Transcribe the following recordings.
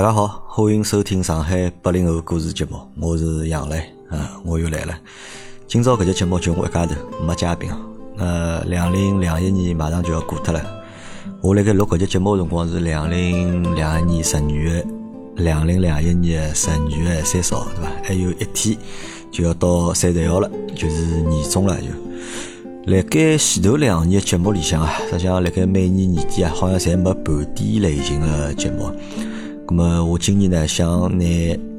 大家好，欢迎收听上海八零后故事节目，我是杨磊啊，我又来了。今朝搿节节目就我一家头，没嘉宾。呃，两零两一年马上就要过脱了。我辣盖录搿节节目辰光是两零两一年十二月，两零两一年十二月三十号，对伐？还有一天就要到三十一号了，就是年终了就。辣盖前头两年节目里向啊，实际上辣盖每年年底啊，好像侪没盘点类型的节目。咁么我今年呢，想拿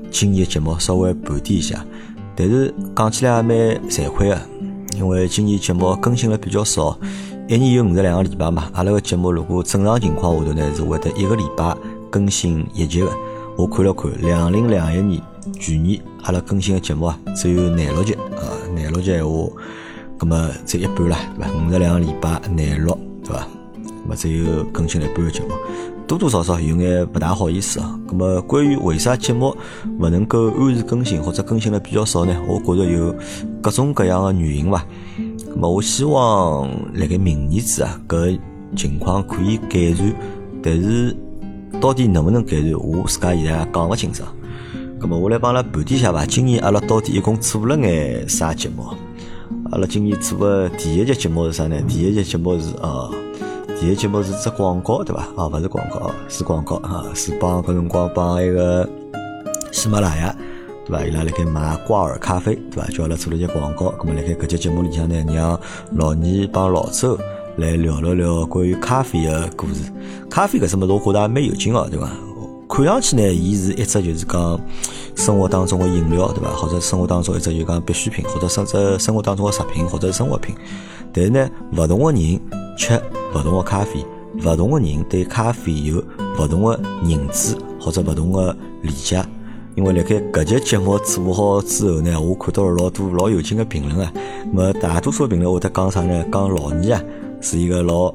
今年节目稍微盘点一下，但是讲起来也蛮惭愧的，因为今年节目更新了比较少，一年有五十两个礼拜嘛。阿拉个节目如果正常情况下头呢，是会得一个礼拜更新一集的。我看了看，两零两一年去年阿拉更新的节目啊，只有廿六集啊，廿六集闲话，咁么只一半啦，对伐？五十两个礼拜廿六，对伐？咁么只有更新了一半个节目。多多少少有眼不大好意思啊。那么关于为啥节目不能够按时更新或者更新了比较少呢？我觉着有各种各样的原因吧。那么我希望辣盖明年子啊，搿情况可以改善。但是到底能不能改善，我自家现在也讲勿清爽。那么我来帮阿拉盘点下吧。今年阿拉到底一共做了眼啥节目？阿拉今年做的第一集节目是啥呢？第一集节目是呃。第一节目是只广告，对伐？啊，勿是广告，是广告啊，是帮搿辰光帮一个喜马拉雅，对伐？伊拉辣盖卖挂耳咖啡，对伐？叫阿拉做了一只广告。咁么辣盖搿节节目里向呢，让老二帮老周来聊了聊关于咖啡的故事。咖啡搿只物事，我觉得还蛮有劲哦，对伐？看上去呢，伊是一只就是讲生活当中的饮料，对伐？或者生活当中一只就讲必需品，或者甚至生活当中的食品或者生活品。但是呢，勿同个人吃。勿同的咖啡，勿同的人对咖啡有勿同的认知或者勿同的理解。因为辣盖搿节节目做好之后呢，我看到了老多老有劲的评论啊。么大多数评论会得讲啥呢？讲老二啊是一个老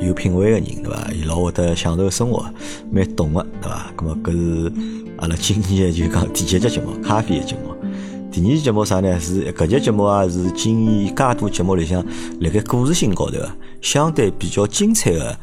有品位的人，对伐？伊老会得享受生活，蛮懂的，对伐？咁么搿是阿拉今年就讲第几节节目，咖啡的节目。第二期节目啥呢？是搿节节目啊，是今年介多节目里向辣盖故事性高头相对比较精彩的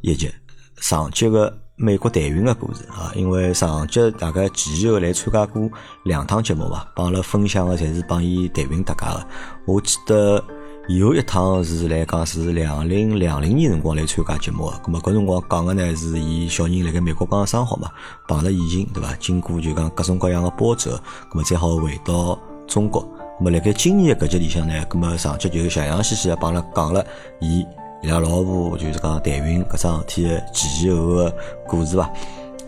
一集。上集个美国代孕的故事啊，因为上集大概前前后来参加过两趟节目嘛，帮阿拉分享的侪是帮伊代孕搭界个。我记得。有一趟是来讲是两零两零年辰光来参加节目个，咁么搿辰光讲个呢是伊小人辣盖美国刚刚生好嘛，碰着疫情对伐？经过就讲各种各样的波折，咁么才好回到中国。咁么辣盖今年搿集里向呢，咁么上节就洋洋细细个帮阿拉讲了伊伊拉老婆就是讲代孕搿桩事体个前前后后个故事伐？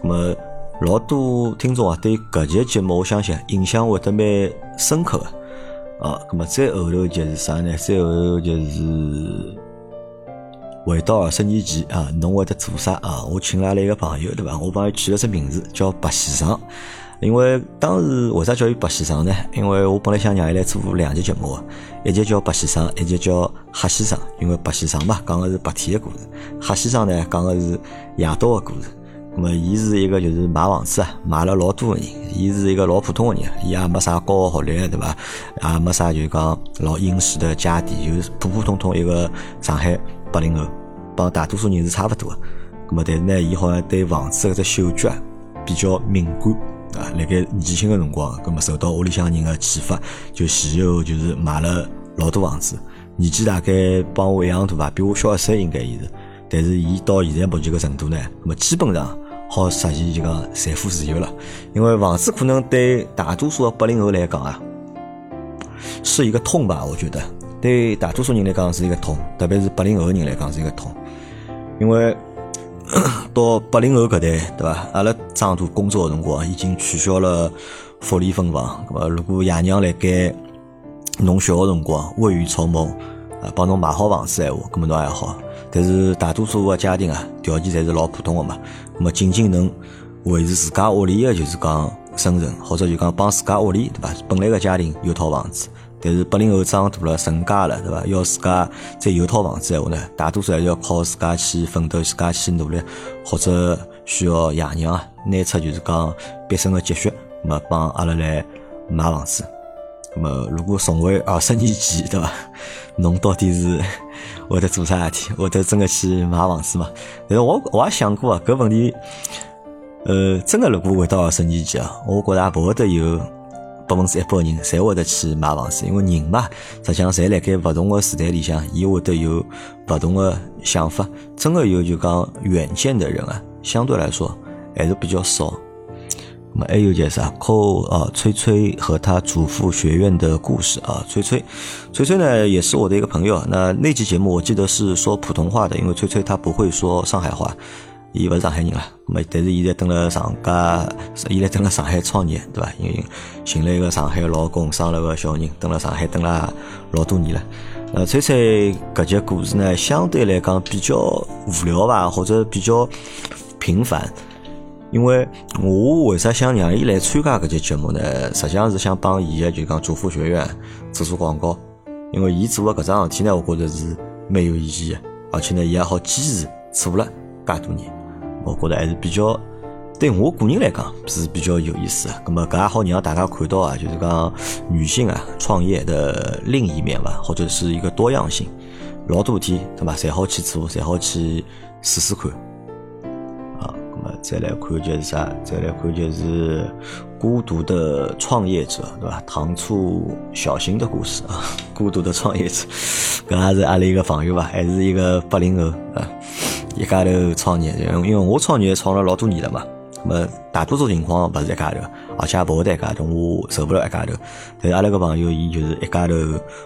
咁么老多听众啊对搿集节目我相信印象会得蛮深刻个。啊，那么再后头就是啥呢？再后头就是回到二十年前啊，侬会得做啥啊？我请来了一个朋友，对伐？我帮伊取了只名字叫白先生，因为当时为啥叫伊白先生呢？因为我本来想让伊来做两集节目，一集叫白先生，一集叫黑先生。因为白先生嘛，讲的是白天的故事；黑先生呢，讲的是夜到的故事。那么，伊是一个就是买房子啊，买了老多个人。伊是一个老普通个人，伊也没啥高学历，对伐？也没啥就讲老殷实的家底，就是普普通通一个上海八零后，帮大多数人是差勿多个。那么，但是呢，伊好像对房子搿只嗅觉比较敏感啊。辣盖年轻的辰光，那么受到屋里向人个启发，就前后就是买了老多房子。年纪大概帮我一样大吧，比我小一岁应该伊是。但是伊到现在目前个程度呢，葛么基本上。好实现就讲财富自由了，因为房子可能对大多数的八零后来讲啊，是一个痛吧？我觉得对大多数人来讲是一个痛，特别是八零后人来讲是一个痛，因为 到八零后搿代，对伐？阿拉长大工作的辰光已经取消了福利分房，咁么如果爷娘辣盖侬小个辰光未雨绸缪啊，帮侬买好房子闲话，咁么侬还好。但是大多数个家庭啊，条件侪是老普通个嘛。那么仅仅能维持自家屋里个就是讲生存，或者就讲帮自家屋里对伐？本来个家庭有套房子，但是八零后长大了成家了对伐？要自家再有套房子闲话呢，大多数还是要靠自家去奋斗，自家去努力，或者需要爷娘啊拿出就是讲毕生个积蓄，那么帮阿拉来买房子。那么如果重回二十年前对伐？侬到底是？会得做啥事体？会得真个去买房子嘛？但是我我也想过啊，搿问题呃，真个如果回到二十年前啊，我觉着也勿会得有百分之一百人侪会得去买房子，因为人嘛，实际上侪辣盖勿同个时代里向，伊会得有勿同个想法。真个有就讲远见的人啊，相对来说还是比较少。那么还有就是啊，扣啊，崔崔和他祖父学院的故事啊，崔崔，崔崔呢也是我的一个朋友。那那期节目我记得是说普通话的，因为崔崔他不会说上海话，伊勿是上海人啊。那么但是现在蹲了上家，现在蹲了上海创业，对吧？因为寻了一个上海老公，生了个小人，蹲了上海蹲了老多年了。呃，崔崔搿节故事呢，相对来讲比较无聊吧，或者比较平凡。因为我为啥想让伊来参加搿节节目呢？实际上是想帮伊个就讲祝福学院做做广告。因为伊做个搿桩事体呢，我觉着是蛮有意义个，而且呢，伊也好坚持做了介多年，我觉着还是比较对我个人来讲是比较有意思个。咁么搿也好让大家看到啊，就是讲女性啊创业的另一面吧，或者是一个多样性，老多事体对伐？侪好去做，侪好去试试看。再来看就是啥？再来看就是孤独的创业者，对吧？糖醋小新的故事啊，孤独的创业者，搿也是阿拉一个朋友吧，还是一个八零后啊，一家头创业，因为我创业创了老多年了嘛，么大多数情况勿是一家头，而且也勿会得一家头，我受不了一家头。但是阿拉个朋友，伊就是一家头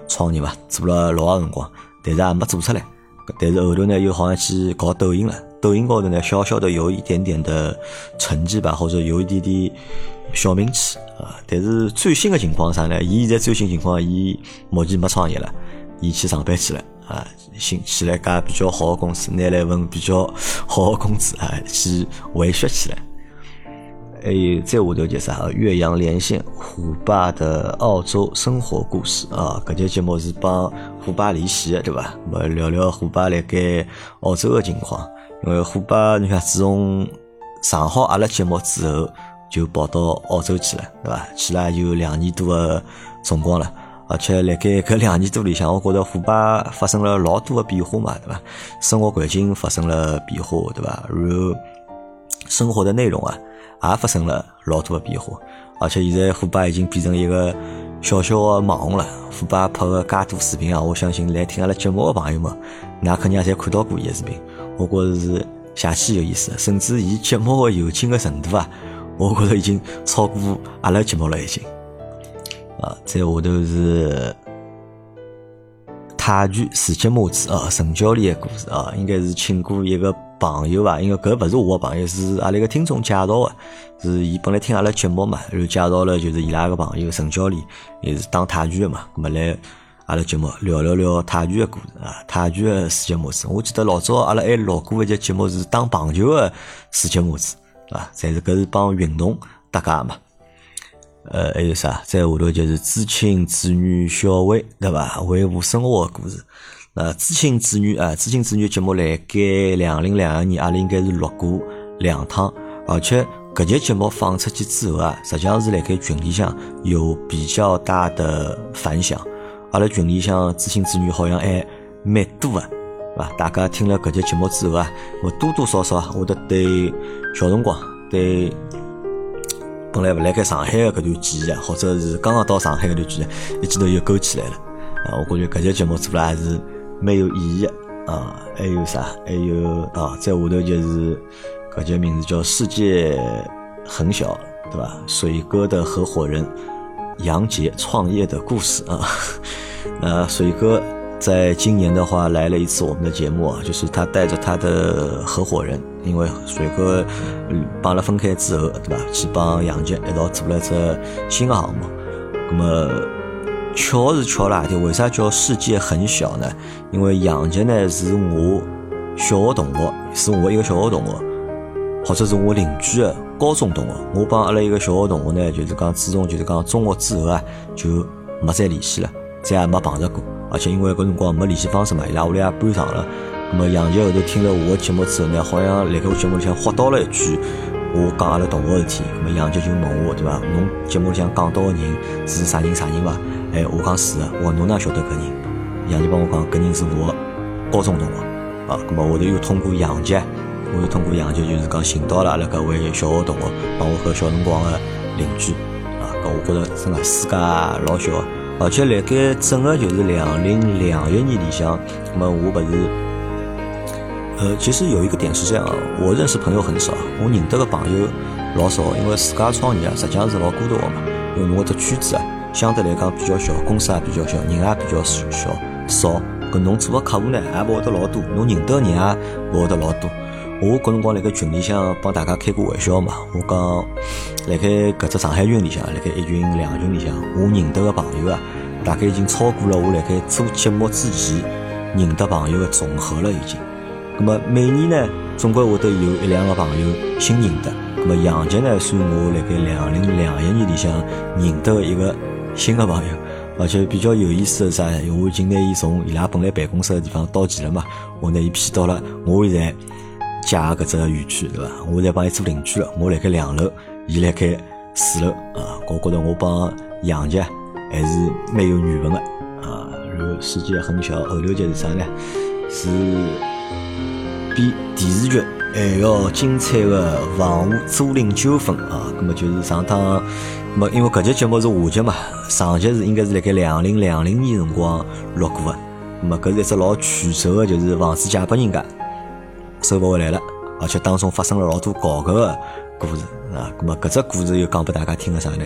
创业嘛，做了老长辰光，但是也没做出来。但是后头呢，又好像去搞抖音了。抖音高头呢，小小的有一点点的成绩吧，或者有一点点小名气啊。但是最新的情况上呢，伊现在最新情况，伊目前没创业了，伊去上班去了啊，新去了家比较好的公司，拿了一份比较好的工资啊，去回血去了。还有再下头就是啥？岳阳连线虎爸的澳洲生活故事啊，搿节节目是帮虎爸联系的，对伐？么聊聊虎爸辣盖澳洲的情况。因为虎爸，你看，自从上好阿拉节目之后，就跑到澳洲去了，对伐？去了有两年多的辰光了，而且辣盖搿两年多里向，我觉着虎爸发生了老多的变化嘛，对伐？生活环境发生了变化，对伐？然后生活的内容啊，也发生了老多的变化，而且现在虎爸已经变成一个小小的网红了。虎爸拍个介多视频啊，我相信来听阿拉节目的朋友们，那肯定也侪看到过伊个视频。我觉着是邪气有意思，甚至伊节目个有劲的程度啊，我觉着已经超过阿拉节目了已经。啊，再下头是泰拳世界模子啊，陈教练的故事啊，应该是请过一个朋友吧，因为搿勿是我的朋友，是阿拉一个听众介绍的，是伊本来听阿拉节目嘛，然后介绍了就是伊拉个朋友陈教练，也是打泰拳的嘛，咁么来。阿拉节目聊聊聊泰拳的故事啊，泰拳的世界模式。我记得老早阿拉还录过一节节目是打棒球的世界模式，对伐？侪是搿是帮运动搭界嘛。呃，还有啥？再下头就是知青子女小薇，对伐？维护生活的故事。那知青子女啊，知青子女节目辣盖两零两二年，阿拉应该是录过两趟，而且搿节节目放出去之后啊，实际上是辣盖群里向有比较大的反响。阿拉群里向知青子女好像还蛮多啊，是吧？大家听了搿节节目之后啊，我多多少少啊，我得对小辰光对本来勿辣盖上海的搿段记忆啊，或者是刚刚到上海搿段记忆，一记头又勾起来了啊！我感觉搿节节目做了还是蛮有意义的啊！还有啥？还有啊，在下头就是搿节名字叫《世界很小》，对吧？水哥的合伙人。杨杰创业的故事啊，那 水哥在今年的话来了一次我们的节目啊，就是他带着他的合伙人，因为水哥帮了分开之后，对吧？去帮杨杰一道做了只新的项目。那么巧是巧啦，就为啥叫世界很小呢？因为杨杰呢是我小学同学，是我一个小学同学，或者是我邻居的。高中同学，我帮阿拉一个小学同学呢，就是讲自从就是讲中学之后啊，就没再联系了，再也没碰着过。而且因为搿辰光没联系方式嘛，伊拉屋里也搬上了。那么杨杰后头听了我的节目之后呢，好像辣盖我节目里向豁到了一句我讲阿拉同学事体。那么杨杰就问我，对伐？侬节目里向讲到个人是啥人啥人伐？哎，我讲是的，我讲侬哪晓得搿人？杨杰帮我讲搿人是我高中同学啊。那么我头又通过杨杰我又通过杨杰，就是讲寻到了阿拉搿位小学同学，帮我和小辰光的邻居啊，搿我觉着真个世界老小，而且辣盖整个就是两零两一年里向，那么我勿是，呃，其实有一个点是这样，我认识朋友很少，我认得个朋友老少，因为自家创业啊，实际上是老孤独个嘛，因为侬搿只圈子啊，相对来讲比较小，公司也比较小，人也比较小少。搿侬做个客户呢，也勿会得老多，侬认得个人也勿会得老多。我搿辰光辣盖群里向帮大家开过玩笑嘛，我讲辣盖搿只上海群里向，辣盖一群两群里向，我认得个朋友啊，大概已经超过了我辣盖做节目之前认得朋友个总和了已经。葛末每年呢，总归会得有一两个朋友新认得。葛末杨杰呢，算我辣盖两零两一年里向认得个一个新个朋友。而且比较有意思的是啥？我已经拿伊从伊拉本来办公室的地方到齐了嘛，我拿伊骗到了我现在家搿只园区，对伐？我在帮伊做邻居了，我辣盖两楼，伊辣盖四楼啊。我觉得我帮杨杰还是蛮有缘分的啊。然后世界很小，后头就是啥呢？是比电视剧还要精彩的房屋租赁纠纷啊。葛么就是上趟。么，因为搿集节目是下集嘛，上集是应该是辣盖两零两零年辰光录过的。么搿是一只老曲折的，就是房子借拨人家，收勿回来了，而且当中发生了老多搞搿个故事啊。咁么搿只故事又讲拨大家听个啥呢？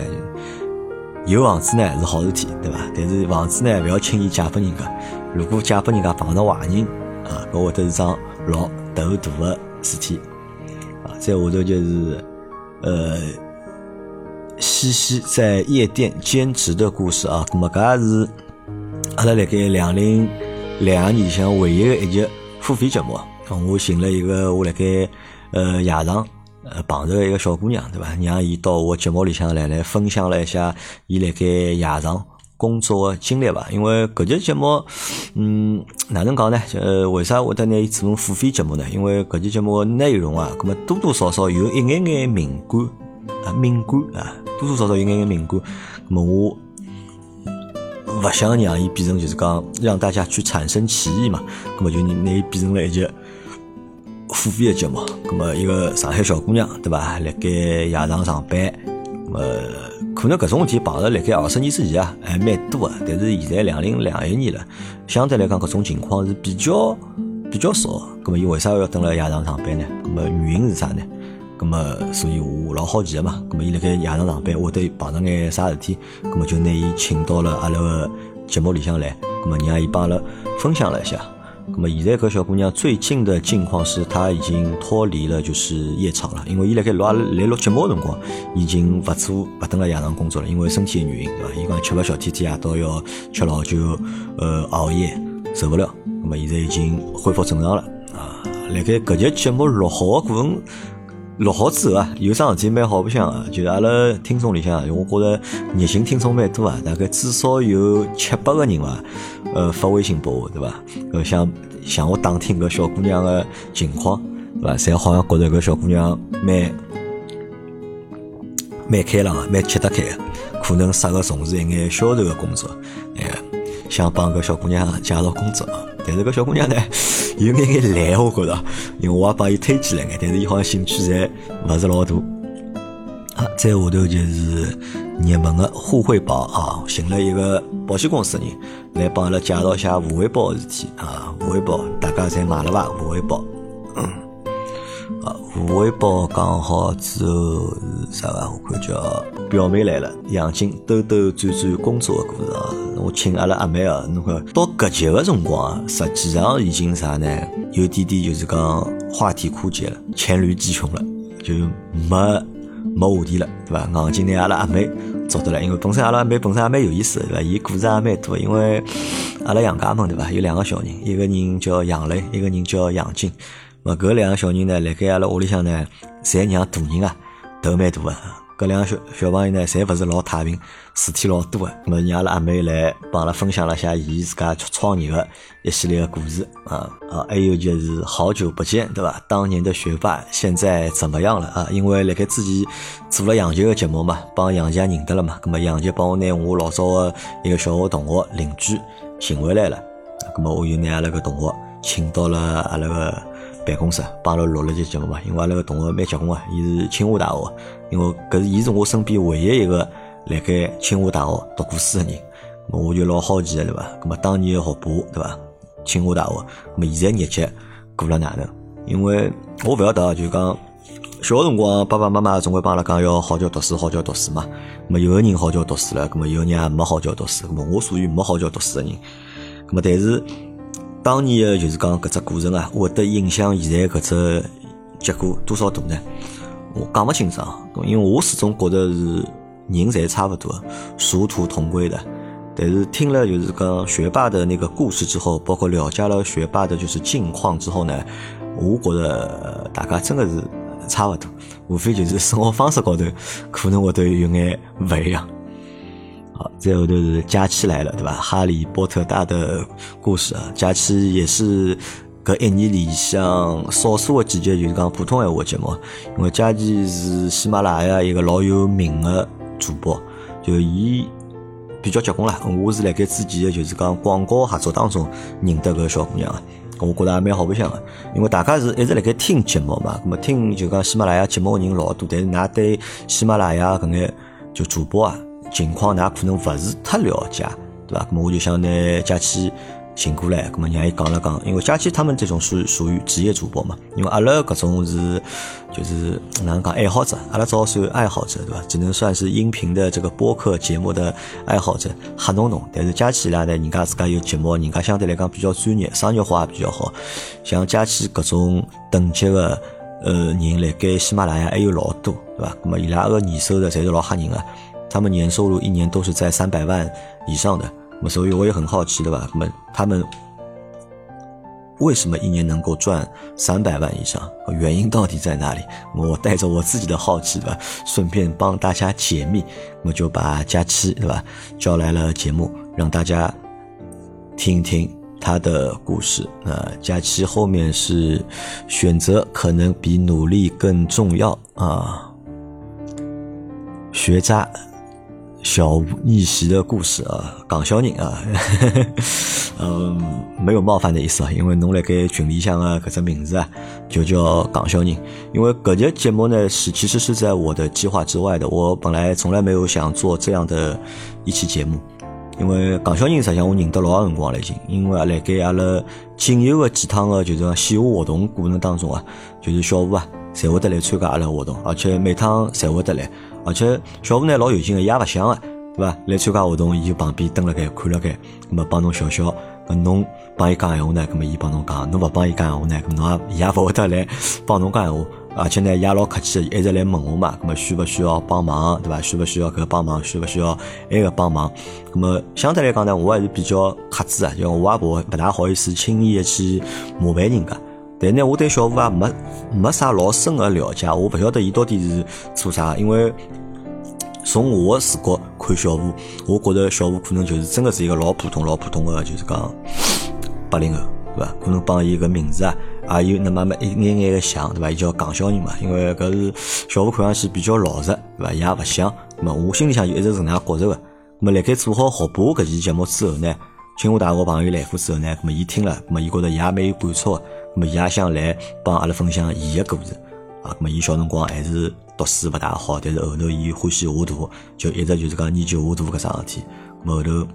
有房子呢是好事体，对伐？但是房子呢勿要轻易借拨人家。如果借拨人家碰到坏人啊，搿会得是桩老头大的事体啊。再下头就是呃。西西在夜店兼职的故事啊，咁么搿也是阿拉辣盖两零两年里向唯一的一集付费节目。我寻了一个我辣盖呃夜场呃碰着一个小姑娘，对伐？让伊到我节目里向来来分享了一下伊辣盖夜场工作的经历吧。因为搿节节目，嗯，哪能讲呢？呃，为啥会得拿伊做成付费节目呢？因为搿节节目内容啊，葛末多多少少有一眼眼敏感啊，敏感啊。多多少少有眼眼敏感，那么我勿想让伊变成就是讲让大家去产生歧义嘛，那么就拿伊变成了一节付费的节目。那么一个上海小姑娘，对伐？辣盖夜场上班，么可能搿种事体碰着辣盖二十年之前啊，还蛮多的。但是现在两零两一年了，相对来讲搿种情况是比较比较少。那么伊为啥要等辣夜场上班呢？那么原因是啥呢？咁么，所以我老好奇的嘛。咁么，伊辣盖夜场上班，会得碰着眼啥事体？咁么就拿伊请到了阿拉个节目里向来。咁么，让伊帮阿拉分享了一下。那么，现在搿小姑娘最近的境况是，她已经脱离了就是夜场了。因为伊辣盖录来录节目个辰光，已经勿做勿等辣夜场工作了，因为身体的原因，对伐？伊讲吃勿消，天天夜到要吃老酒，呃，熬夜受勿了。那么，现在已经恢复正常了。啊，辣盖搿节节目录好个过程。录好之后啊，有桩事体蛮好白相啊，就是阿拉听众里向，我觉着热心听众蛮多啊，大概至少有七八个人伐，呃，发微信拨我，对伐？呃，想向我打听搿小姑娘个情况，对伐？侪好像觉着搿小姑娘蛮蛮开朗个，蛮吃得开个，可能适合从事一眼销售个工作，哎，想帮搿小姑娘介绍工作，但是搿小姑娘呢？有眼眼懒，我觉着，因为我也帮伊推荐了眼，但是伊好像兴趣侪勿是老大。啊，再下头就是热门的互惠保啊，寻了一个保险公司的人来帮阿拉介绍一下互惠保的事体啊，互惠保大家侪买了伐？互惠保。互惠保讲好之后是啥个？我看叫表妹来了，杨静兜兜转转工作的故事啊！我请阿拉阿妹啊，侬看到搿节个辰光啊，实际上已经啥呢？有点点就是讲话题枯竭了，黔驴技穷了，就没没话题了，对伐？硬劲拿阿拉阿妹找得来，因为本身阿拉阿妹本身也蛮有意思，对伐？伊故事也蛮多，因为阿拉杨家门对伐？有两个小人，一个人叫杨磊，一个人叫杨静。么搿两个小人呢，辣盖阿拉屋里向呢，侪让大人啊头蛮大个。搿两个小小朋友呢，侪勿是老太平，事体老多个。么让阿拉阿妹来帮阿拉分享了一下伊自家创业个一系列个故事啊啊，还有就是好久不见，对伐？当年的学霸现在怎么样了啊？因为辣盖之前做了杨杰个节目嘛，帮杨杰认得了嘛。咁么杨杰帮我拿我老早个一个小学同学邻居寻回来了。咁么我又拿阿拉个同学请到了阿拉个。办公室帮阿拉录了节节目嘛。因为阿拉个同学蛮结棍个，伊是清华大学，因为搿是伊是我身边唯一一个辣盖清华大学读过书个人。我就老好奇个对伐？咁么当年个学霸对伐？清华大学，咁么现在日脚过了哪能？因为我勿晓得，就讲小辰光爸爸妈妈总归帮阿拉讲要好叫读书，好叫读书嘛。咁么有个人好叫读书了，咁么有个人也没好叫读书。咁么我属于没好叫读书个人。咁么但是当年的就是讲搿只过程啊，会得影响现在搿只结果多少大呢？我讲勿清爽，因为我始终觉得是人侪差勿多，殊途同归的。但是听了就是讲学霸的那个故事之后，包括了解了学霸的就是近况之后呢，我觉得大家真的是差不多，无非就是生活方式高头可能会都有眼勿一样。好，最后头是假期来了，对吧？哈利波特大的故事啊，假期也是搿一年里向少数的几节就是讲普通闲话节目，因为假期是喜马拉雅一个老有名的主播，就伊。比较结棍啦！我是辣盖之前的就是讲广告合作当中认得搿小姑娘啊，我觉得也蛮好白相个。因为大家是一直辣盖听节目嘛，咁么听就讲喜马拉雅节目个人老多，但是㑚对喜马拉雅搿眼就主播啊情况，㑚可能勿是太了解，对伐？咁么我就想拿假期。请过来，咁么让伊讲了讲，因为佳琪他们这种属属于职业主播嘛，因为阿拉搿种是就是哪能讲爱好者，阿拉主要是爱好者对伐？只能算是音频的这个播客节目的爱好者，瞎弄弄。但是佳琪拉呢，人家自家有节目，人家相对来讲比较专业，商业化也比较好。像佳琪搿种等级的呃人，辣盖喜马拉雅还有老多对伐？咁么伊拉个年收入侪是老吓人个，他们年收入一年都是在三百万以上的。所以我也很好奇，对吧？他们他们为什么一年能够赚三百万以上？原因到底在哪里？我带着我自己的好奇，吧？顺便帮大家解密，我就把佳期，对吧？叫来了节目，让大家听一听他的故事。那佳期后面是选择可能比努力更重要啊，学渣。小吴逆袭的故事啊，港小人啊，嗯，没有冒犯的意思啊，因为侬辣盖群里向啊，搿只名字啊，就叫港小人。因为搿节节目呢是其实是在我的计划之外的，我本来从来没有想做这样的一期节目。因为港小人实际上我认得老长辰光了已经，因为辣盖阿拉仅有的几趟的就是讲线下活动过程当中啊，就是小吴啊，侪会得来参加阿拉活动，而且每趟侪会得来。而且小吴呢老有劲个，也勿想个，对伐？来参加活动，伊就旁边蹲辣盖看了盖，咁么帮侬笑笑。搿侬帮伊讲闲话呢，咁么伊帮侬讲；侬勿帮伊讲闲话呢，咁侬也也勿会得来 帮侬讲闲话。而且呢，伊也老客气个，一直来问我嘛，咁么需勿需要帮忙，对伐？需勿需要搿帮忙？需勿需要埃个帮忙？咁么相对来讲呢，我还是比较克制啊，因为我也勿勿大好意思轻易的去麻烦人家。但呢，我对小吴啊没没啥老深个了解，我勿晓得伊到底是做啥，因为。从我的视角看小吴，我觉着小吴可能就是真的是一个老普通、老普通的，就是讲八零后，对吧？可能帮伊个名字啊，也有那么么一眼眼的像，对吧？伊叫港小人嘛，因为搿是小吴看上去比较老实，对伐？伊？也勿像。那么我心里向就一直是能样觉着个。那么辣盖做好学霸搿期节目之后呢，清华大学朋友来过之后呢，那么伊听了，那么伊觉着伊也蛮有感触个，那么伊也想来帮阿拉分享伊个故事啊。那么伊小辰光还是。读书勿大好，但是后头伊欢喜画图，就一直就是讲研究画图搿桩事体。后头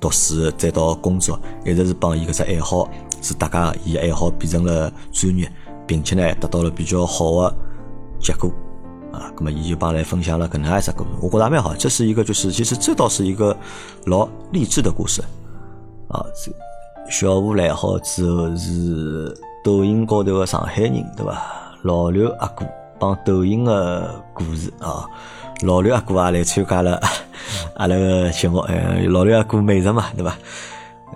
读书再到工作，一直是帮伊搿只爱好是大家伊爱好变成了专业，并且呢得到了比较好的结果啊。咁么伊就帮来分享了搿能样一只故事，我觉着蛮好。这是一个就是其实这倒是一个老励志的故事啊。小吴来好之后是抖音高头的上海人，对伐？老刘阿哥。帮抖音的故事啊，老刘阿哥也来参加了 阿拉个节目，哎，老刘阿哥美食嘛，对伐？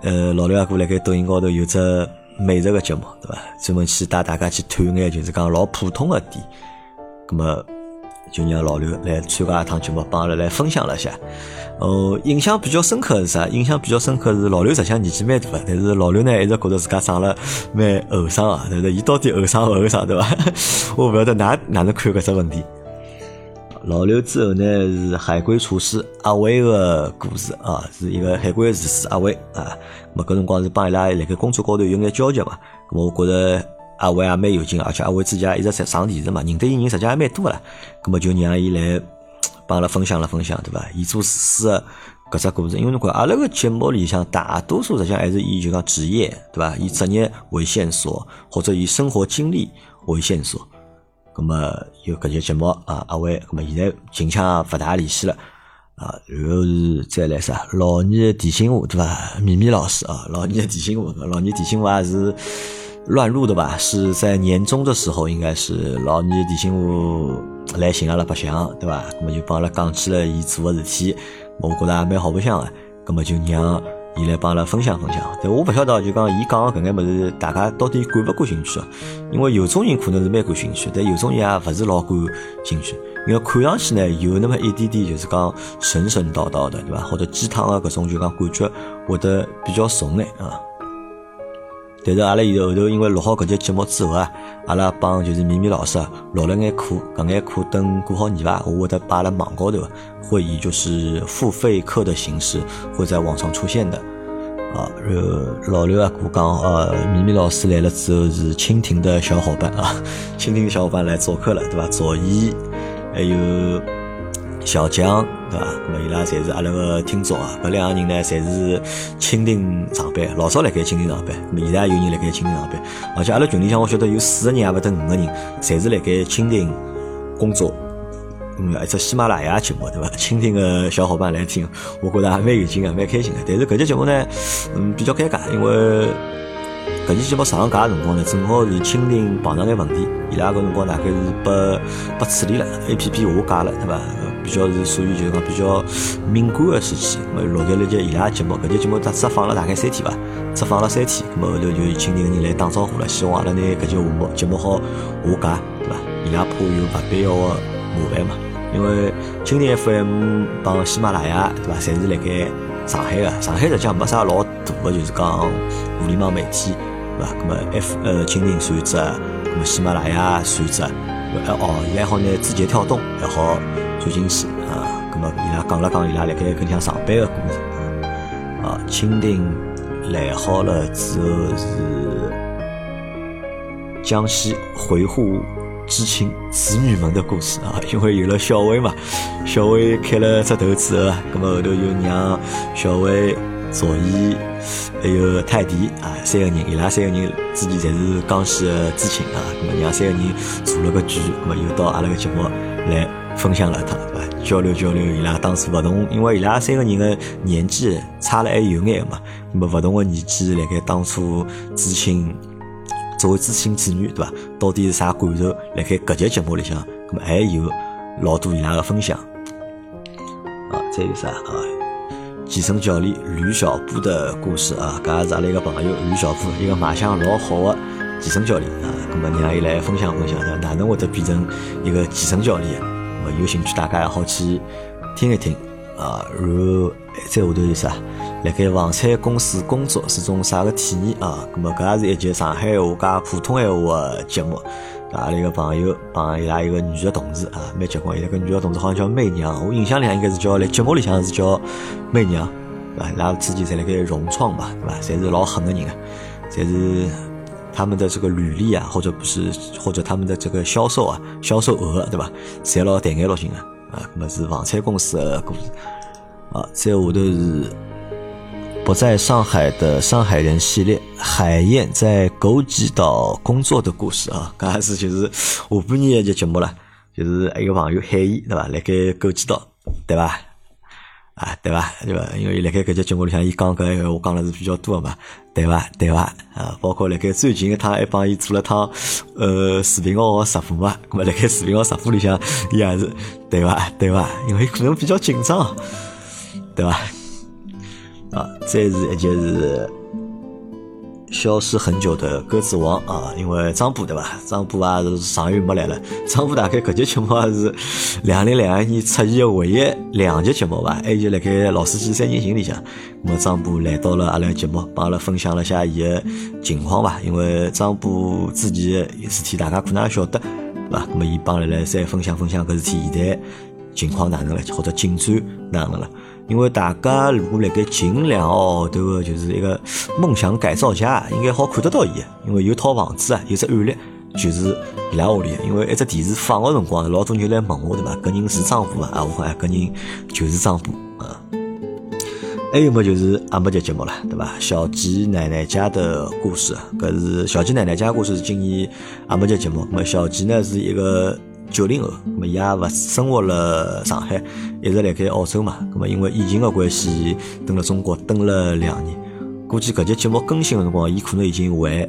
呃，老刘阿哥辣盖抖音高头有只美食个节目，对伐？专门去带大家去探眼，就是讲老普通个店，咁么就让老刘来参加一趟节目，帮阿拉来分享了下。哦，印象比较深刻是啥？印象比较深刻是老刘实际上年纪蛮大个，但是老刘呢一直觉得自家长了蛮后生啊，但是伊到底后生勿后生对伐？我勿晓得哪哪能看搿只问题。老刘之后呢是海归厨师阿伟个故事啊，是一个海归厨师阿伟啊，咁搿辰光是帮伊拉辣盖工作高头有眼交集嘛，咁我觉着阿伟也蛮有劲，而且阿伟自己也一直在上电视嘛，认得伊人实际也蛮多了。咁么就让伊来 帮阿拉分享了分享，对伐？伊做厨师的搿只故事，因为侬看阿拉个节目里向大多数实际上还是以就讲职业，对伐？以职业为线索，或者以生活经历为线索。咁么有搿些节目啊，阿伟，咁么现在近腔勿大联系了。啊，然后是再来啥？老年提醒我，对吧？咪咪老师啊，老年提醒我，老年提醒我还是乱入的吧？是在年终的时候，应该是老年提醒我来寻阿拉白相，对吧？那么就帮阿拉讲起了伊做的事体，我觉着还蛮好白相的，那么就让。伊来帮阿拉分享分享，但我勿晓得就讲伊讲搿眼物事，大家到底感勿感兴趣啊？因为有种人可能是蛮感兴趣，但有种人也勿是老感兴趣。因为看上去呢，有那么一点点就是讲神神叨叨的，对伐？或者鸡汤啊，搿种就讲感觉会得比较重眼啊。但是阿拉现在后头因为录好搿节节目之后啊，阿拉帮就是咪咪老师录了眼课，搿眼课等过好年伐，我会得把阿拉网高头会以就是付费课的形式会在网上出现的啊。然后老刘啊，我讲呃，咪咪老师来了之后是蜻蜓的小伙伴啊，蜻蜓的小伙伴来做客了，对伐？左一还有。小江，对伐？那么伊拉侪是阿拉个听众啊。搿两个人呢，侪是蜻蜓上班，老早辣盖蜻蜓上班。那么现在有人辣盖蜻蜓上班，而且阿拉群里向我晓得有四个人，也勿得五个人，侪是辣盖蜻蜓工作。嗯，一只喜马拉雅节目，对伐？蜻蜓个小伙伴来听，我觉着还蛮有劲个，蛮开心个。但是搿节节目呢，嗯，比较尴尬，因为搿期节目上架辰光呢，正好是蜻蜓碰上眼问题，伊拉搿辰光大概是被被处理了，A P P 下架了，对伐？比较是属于就是讲比较敏感的时期，么录在了节伊拉节目，搿节节目只只放了大概三天伐，只放了三天，么后头就蜻蜓个人来打招呼了，希望阿拉拿搿节节目节目好下架，对伐？伊拉怕有勿必要的麻烦嘛，因为蜻蜓 FM 帮喜马拉雅对伐，侪是辣盖上海个，上海实际上没啥老大个，就是讲互联网媒体对伐？么 F 呃蜻蜓算一只，么喜马拉雅算只，哦，伊还好拿字节跳动还好。转进去啊，咁么伊拉讲了讲伊拉辣盖搿里向上班个故事啊，蜻蜓来好了之后是江西回沪知青子女们的故事啊，因为有了小薇嘛，小薇开了只头之后，咁么后头又让小薇、左一还有泰迪啊三个人，伊拉三个人之前侪是江西的知青啊，咁么让三个人组了个局，咁么又到阿拉个节目来。分享了一趟，对伐？交流交流，伊拉当时勿同，因为伊拉三个人的年纪差了还有眼嘛，那么勿同的年纪，辣盖当初知青作为知青子女，对伐？到底是啥感受？辣盖搿集节目里向，那么还有老多伊拉的分享。啊，再有啥啊？健身教练吕小布的故事啊，搿也是阿拉一个朋友吕小布，一个卖相老好的健身教练啊，那么让伊来分享分享，哪能会得变成一个健身教练？有兴趣，大家也好去听一听啊。然后再下头是啥？辣盖房产公司工作是种啥个体验啊？咁么搿也是一节上海话加普通闲话的节目。阿拉一个朋友帮伊拉一个女的同事啊，蛮结棍。伊拉个女的同事好像叫媚娘，我印象里向应该是叫，辣节目里向是叫媚娘，对伐？伊拉之前侪辣盖融创吧，对伐？侪是老狠的人啊，侪是他们的这个履历啊，或者不是，或者他们的这个销售啊，销售额，对吧？侪老淡眼落型的啊，那么是房产公司的故事啊。再下头是不在上海的上海人系列，海燕在枸杞岛工作的故事啊。刚开始就是下半年一节节目了，就是一个朋友海燕，对吧？来盖枸杞岛，对吧？啊，对伐？对伐？因为辣盖搿节节目里向，伊讲搿闲话讲了是比较多个嘛，对伐？对伐？啊，包括辣盖最近一趟还帮伊做了趟呃视频号直播嘛，咾么辣盖视频号直播里向，伊也是对伐？对伐？因为可能比较紧张，对伐？啊，再是一节是。消失很久的鸽子王啊，因为张波对吧？张波啊是上月没来了。张波大概搿节节目也是两零两二年出现的唯一两集节目吧，还就辣盖老司机三人行里向。那么张波来到了阿拉节目，帮阿拉分享了下伊的情况吧。因为张波自己的事体大家可能也晓得，对吧？那么伊帮阿拉再分享分享搿事体现在情况哪能了，或者进展哪能了。因为大家如果辣盖近两个号头的，就是一个梦想改造家，应该好看得到伊。因为有套房子啊，有只案例，就是伊拉屋里。因为一只电视放个辰光，老多人来问我，对伐？搿人是丈夫伐？啊，我讲搿人就是丈夫啊。还有么？就是阿没节节目了，对伐？小鸡奶奶家的故事，搿是小鸡奶奶家故事是今年阿没节节目。么小鸡呢是一个。九零后，咁么伊也勿生活了上海，一直辣盖澳洲嘛。咁么因为疫情个关系，蹲了中国蹲了两年。估计搿集节目更新个辰光，伊可能已经回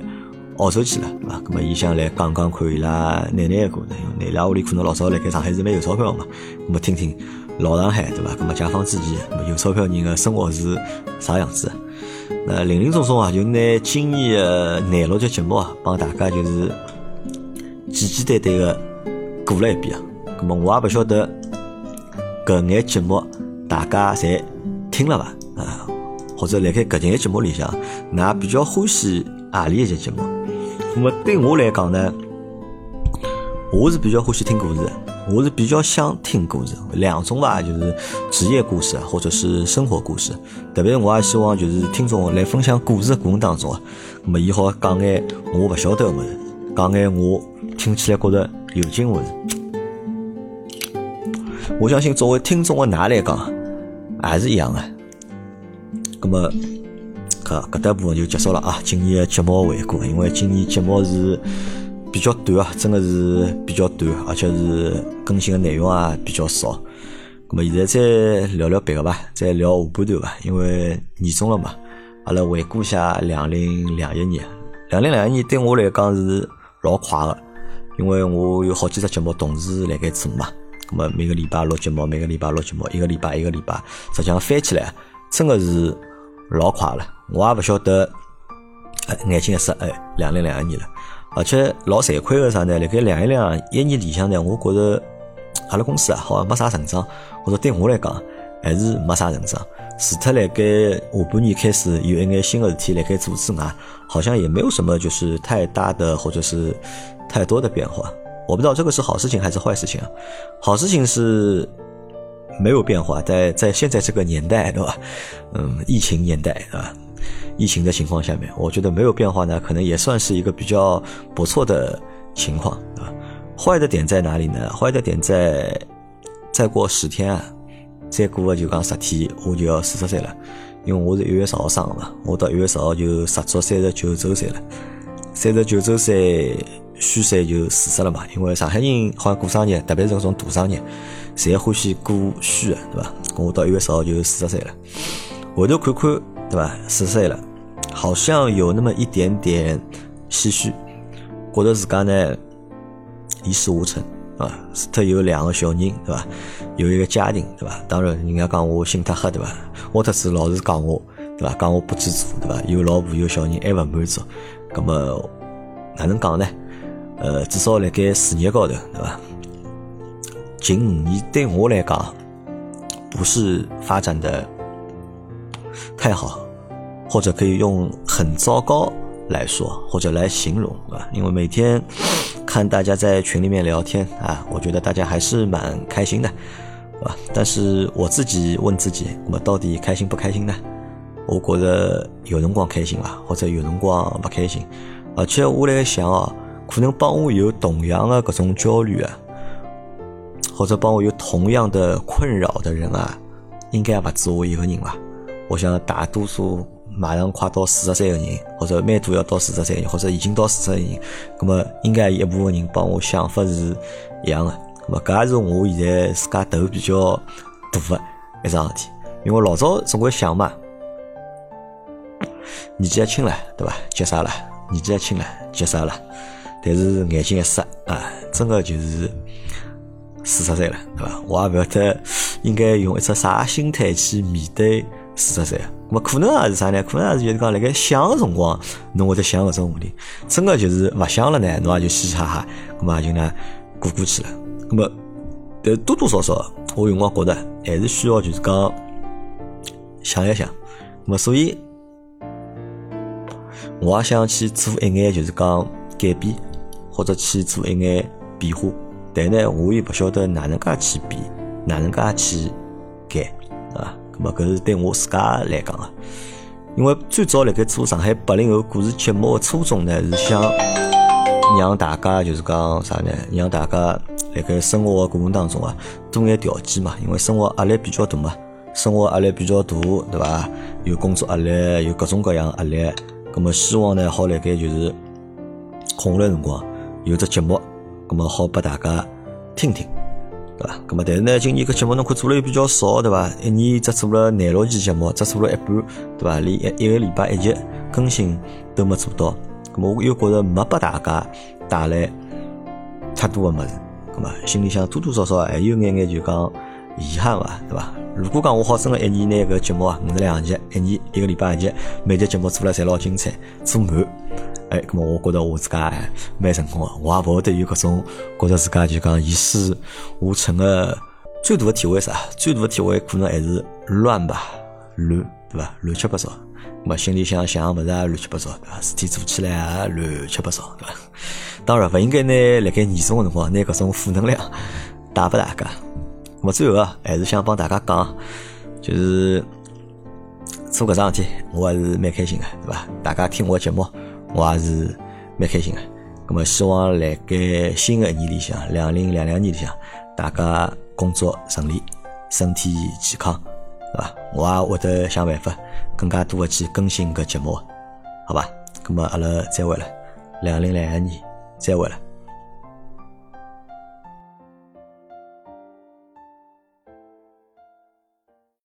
澳洲去了，对伐？咁么伊想来讲讲看伊拉奶奶个故事，因为伊拉屋里可能老早辣盖上海是蛮有钞票嘛。咁么听听老上海，对伐？咁么解放之前，有钞票人个生活是啥样子？那林林总总啊，就拿今年个廿六集节目啊，帮大家就是简简单单个。过了一遍啊，那么我也不晓得搿眼节目大家侪听了伐啊？或者辣盖搿眼节目里向，㑚比较欢喜何里一节节目？那么对我来讲呢，我是比较欢喜听故事，我是比较想听故事，两种伐，就是职业故事或者是生活故事。特别我也希望就是听众来分享故事的过程当中啊，么伊好讲眼我勿晓得个物事，讲眼我听起来觉着。有劲勿是，我相信作为听众的㑚来讲，也是一样的。那么，搿搿搭部分就结束了啊！今年的节目回顾，因为今年节目是比较短啊，真的是比较短，而且是更新的内容啊比较少。那么现在再聊聊别个吧，再聊下半段吧，因为年终了嘛，阿拉回顾下两零两一年。两零两一年对我来讲是老快的。因为我有好几只节目同时辣盖做嘛，咁么每个礼拜录节目，每个礼拜录节目，一个礼拜一个礼拜，实际上翻起来真的是老快了。我也勿晓得，哎，眼睛一湿，哎，两零两一年了。而且老惭愧个啥呢？辣盖两一两一年里向呢，我觉着阿拉公司啊，好像没啥成长，或者对我来讲还是没啥成长。除脱辣盖下半年开始有一眼新的事体辣盖做之外，好像也没有什么就是太大的或者是。太多的变化，我不知道这个是好事情还是坏事情啊。好事情是没有变化，在在现在这个年代，对吧？嗯，疫情年代啊，疫情的情况下面，我觉得没有变化呢，可能也算是一个比较不错的情况啊。坏的点在哪里呢？坏的点在再过十天啊，再过就讲十天，我就要四十岁了。因为我是一月十号生的嘛，我到一月十号就实足三十九周岁了，三十九周岁。虚岁就四十了嘛，因为上海人好像过生日，特别是搿种大生日，侪欢喜过虚的，对伐？我到一月十号就四十岁了，回头看看，对伐？四十岁了，好像有那么一点点唏嘘，觉得自家呢一事无成啊，除脱有两个小人，对伐？有一个家庭，对伐？当然，人家讲我心太黑，对伐？我特子老是讲我，对伐？讲我不知足，对伐？有老婆有小人还勿满足，葛么哪能讲呢？呃，至少辣盖事业高头，对伐？近五年对我来讲，不是发展的太好，或者可以用很糟糕来说，或者来形容，对吧？因为每天看大家在群里面聊天啊，我觉得大家还是蛮开心的，对吧？但是我自己问自己，我到底开心不开心呢？我觉得有辰光开心吧，或者有辰光不开心，而且我来想啊。可能帮我有同样的各种焦虑啊，或者帮我有同样的困扰的人啊，应该也不止我一个人吧。我想大多数马上快到四十岁的人，或者蛮多要到四十岁的人，或者已经到四十岁的人，那么应该一部分人帮我想法是一样的。那么搿也是我现在自家头比较大的一桩事体，因为老早总归想嘛，年纪还轻了，对吧？结啥了？年纪还轻了，结啥了？但是眼睛一湿啊，真的就是四十岁了，对吧？我也不晓得应该用一只啥心态去面对四十岁。那么可能也是啥呢？可能也是就是讲，辣盖想的辰光，侬会得想搿种问题。真的就是勿想了呢，侬也就嘻嘻哈哈，那么也就呢过过去了。那么，但多多少少，我有辰光觉得还是需要就是讲想一想。那么，所以我也想去做一眼就是讲改变。或者去做一眼变化，但呢，我也不晓得哪能介去变，哪能介去改，啊？咁么搿是对我自家来讲个，因为最早辣盖做上海八零后故事节目个初衷呢，是想让大家就是讲啥呢？让大家辣盖生活个过程当中啊，多眼调剂嘛，因为生活压力比较大嘛，生活压力比较大，对伐？有工作压力，有各种各样压力，咁么希望呢，好辣盖就是空下来辰光有只节目，咁么好拨大家听听。对伐？咁么，但是呢，今年搿节目侬看做了又比较少，对伐？一年只做了廿六期节目，只做了一半，对伐？连一一个礼拜一集更新都没做到，咁么我又觉着没拨大家带来太多个物事，咁么心里向多多少少还有眼眼就讲遗憾伐，对伐？如果讲我好真个一年拿搿节目啊五十两集，一年一个礼拜一集，每集节目做了侪老精彩，做满。哎，咁么我觉得我自家还蛮成功个，我也勿会得有搿种觉得自家就讲一事无成个最大的体会啥？最大的体会可能还是乱吧，乱对伐？乱七八糟，咁么心里想想物事也乱七八糟，对伐？事体做起来也乱七八糟，对伐？当然勿应该拿辣盖严重个辰光拿搿种负能量带拨大家。咁最后啊，还是想帮大家讲，就是做搿桩事体，我还是蛮开心个，对伐？大家听我节目。我也是蛮开心的，咁么希望辣盖新的一年里向，两零两两年里向，大家工作顺利，身体健康，对伐？我也会得想办法，更加多的去更新搿节目，好伐？咁么阿拉再会了，两零两两年再会了。